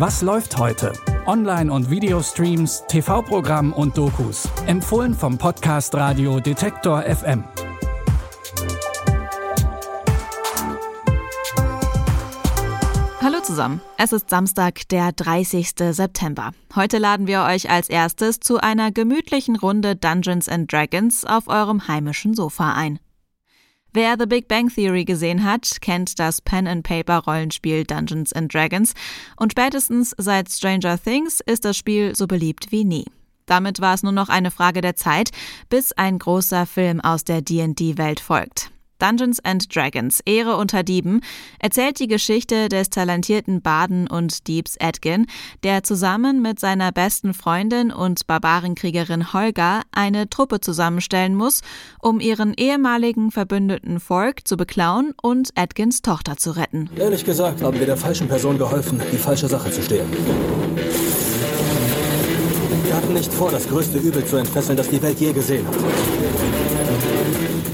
Was läuft heute? Online- und Videostreams, TV-Programm und Dokus. Empfohlen vom Podcast Radio Detektor FM. Hallo zusammen. Es ist Samstag, der 30. September. Heute laden wir euch als erstes zu einer gemütlichen Runde Dungeons and Dragons auf eurem heimischen Sofa ein. Wer The Big Bang Theory gesehen hat, kennt das Pen-and-Paper-Rollenspiel Dungeons and Dragons und spätestens seit Stranger Things ist das Spiel so beliebt wie nie. Damit war es nur noch eine Frage der Zeit, bis ein großer Film aus der D&D-Welt folgt. Dungeons and Dragons Ehre unter Dieben erzählt die Geschichte des talentierten Baden und Diebs Edgin, der zusammen mit seiner besten Freundin und Barbarenkriegerin Holga eine Truppe zusammenstellen muss, um ihren ehemaligen Verbündeten Fork zu beklauen und Edgins Tochter zu retten. Ehrlich gesagt haben wir der falschen Person geholfen, die falsche Sache zu stehlen. Wir hatten nicht vor, das größte Übel zu entfesseln, das die Welt je gesehen hat.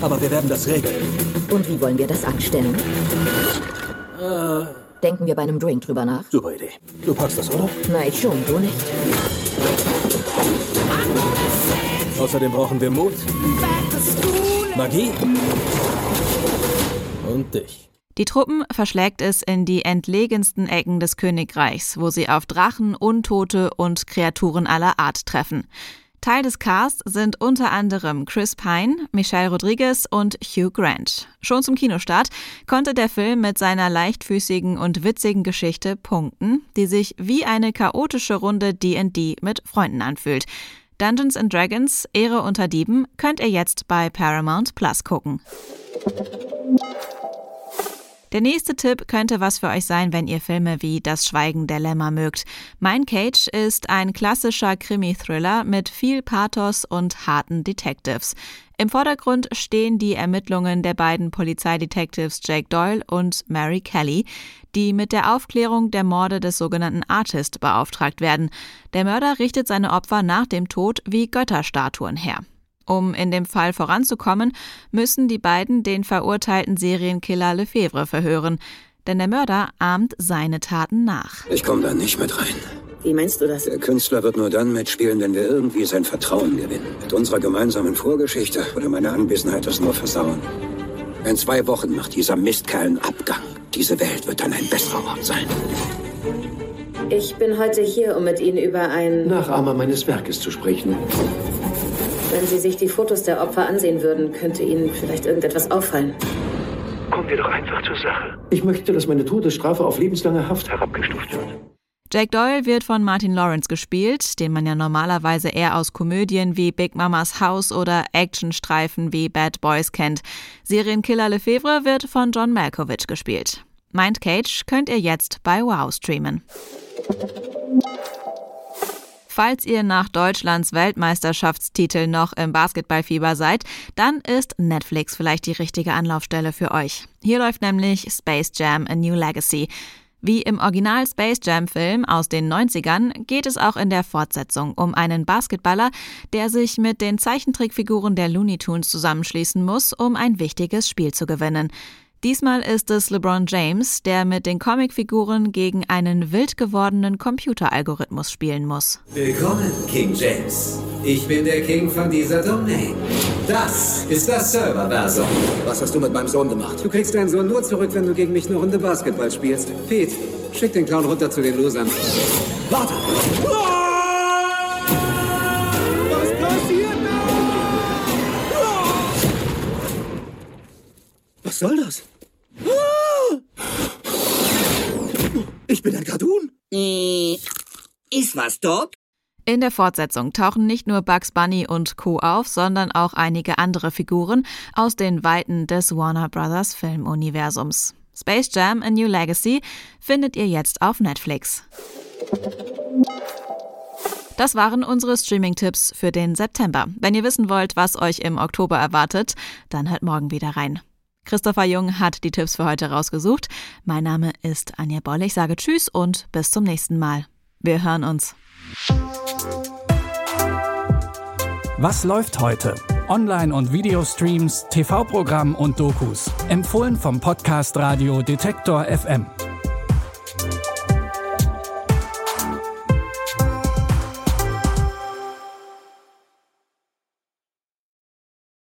Aber wir werden das regeln. Und wie wollen wir das anstellen? Äh, Denken wir bei einem Drink drüber nach? super Idee. Du packst das, oder? Na, ich schon, du nicht. Außerdem brauchen wir Mut, Magie und dich. Die Truppen verschlägt es in die entlegensten Ecken des Königreichs, wo sie auf Drachen, Untote und Kreaturen aller Art treffen. Teil des Casts sind unter anderem Chris Pine, Michelle Rodriguez und Hugh Grant. Schon zum Kinostart konnte der Film mit seiner leichtfüßigen und witzigen Geschichte punkten, die sich wie eine chaotische Runde D&D mit Freunden anfühlt. Dungeons and Dragons Ehre unter Dieben könnt ihr jetzt bei Paramount Plus gucken. Der nächste Tipp könnte was für euch sein, wenn ihr Filme wie Das Schweigen der Lämmer mögt. Mein Cage ist ein klassischer Krimi-Thriller mit viel Pathos und harten Detectives. Im Vordergrund stehen die Ermittlungen der beiden Polizeidetectives Jake Doyle und Mary Kelly, die mit der Aufklärung der Morde des sogenannten Artist beauftragt werden. Der Mörder richtet seine Opfer nach dem Tod wie Götterstatuen her. Um in dem Fall voranzukommen, müssen die beiden den verurteilten Serienkiller Lefebvre verhören, denn der Mörder ahmt seine Taten nach. Ich komme da nicht mit rein. Wie meinst du das? Der Künstler wird nur dann mitspielen, wenn wir irgendwie sein Vertrauen gewinnen. Mit unserer gemeinsamen Vorgeschichte würde meine Anwesenheit das nur versauen. In zwei Wochen macht dieser Mistkerl einen Abgang. Diese Welt wird dann ein besserer Ort sein. Ich bin heute hier, um mit Ihnen über ein... Nachahmer meines Werkes zu sprechen. Wenn Sie sich die Fotos der Opfer ansehen würden, könnte Ihnen vielleicht irgendetwas auffallen. Kommen wir doch einfach zur Sache. Ich möchte, dass meine Todesstrafe auf lebenslange Haft herabgestuft wird. Jake Doyle wird von Martin Lawrence gespielt, den man ja normalerweise eher aus Komödien wie Big Mamas House oder Actionstreifen wie Bad Boys kennt. Serienkiller Lefebvre wird von John Malkovich gespielt. Mind Cage könnt ihr jetzt bei Wow streamen. Falls ihr nach Deutschlands Weltmeisterschaftstitel noch im Basketballfieber seid, dann ist Netflix vielleicht die richtige Anlaufstelle für euch. Hier läuft nämlich Space Jam A New Legacy. Wie im Original Space Jam Film aus den 90ern geht es auch in der Fortsetzung um einen Basketballer, der sich mit den Zeichentrickfiguren der Looney Tunes zusammenschließen muss, um ein wichtiges Spiel zu gewinnen. Diesmal ist es LeBron James, der mit den Comicfiguren gegen einen wild gewordenen Computeralgorithmus spielen muss. Willkommen, King James. Ich bin der King von dieser Domain. Das ist das Serverversum. Was hast du mit meinem Sohn gemacht? Du kriegst deinen Sohn nur zurück, wenn du gegen mich eine Runde Basketball spielst. Pete, schick den Clown runter zu den Losern. Warte! Was passiert Was soll das? Ich bin ein Cartoon. Äh, ist was dort? In der Fortsetzung tauchen nicht nur Bugs Bunny und Co. auf, sondern auch einige andere Figuren aus den Weiten des Warner Brothers Filmuniversums. Space Jam A New Legacy findet ihr jetzt auf Netflix. Das waren unsere Streaming-Tipps für den September. Wenn ihr wissen wollt, was euch im Oktober erwartet, dann hört morgen wieder rein. Christopher Jung hat die Tipps für heute rausgesucht. Mein Name ist Anja Boll. Ich sage Tschüss und bis zum nächsten Mal. Wir hören uns. Was läuft heute? Online- und Videostreams, TV-Programm und Dokus. Empfohlen vom Podcast Radio Detektor FM.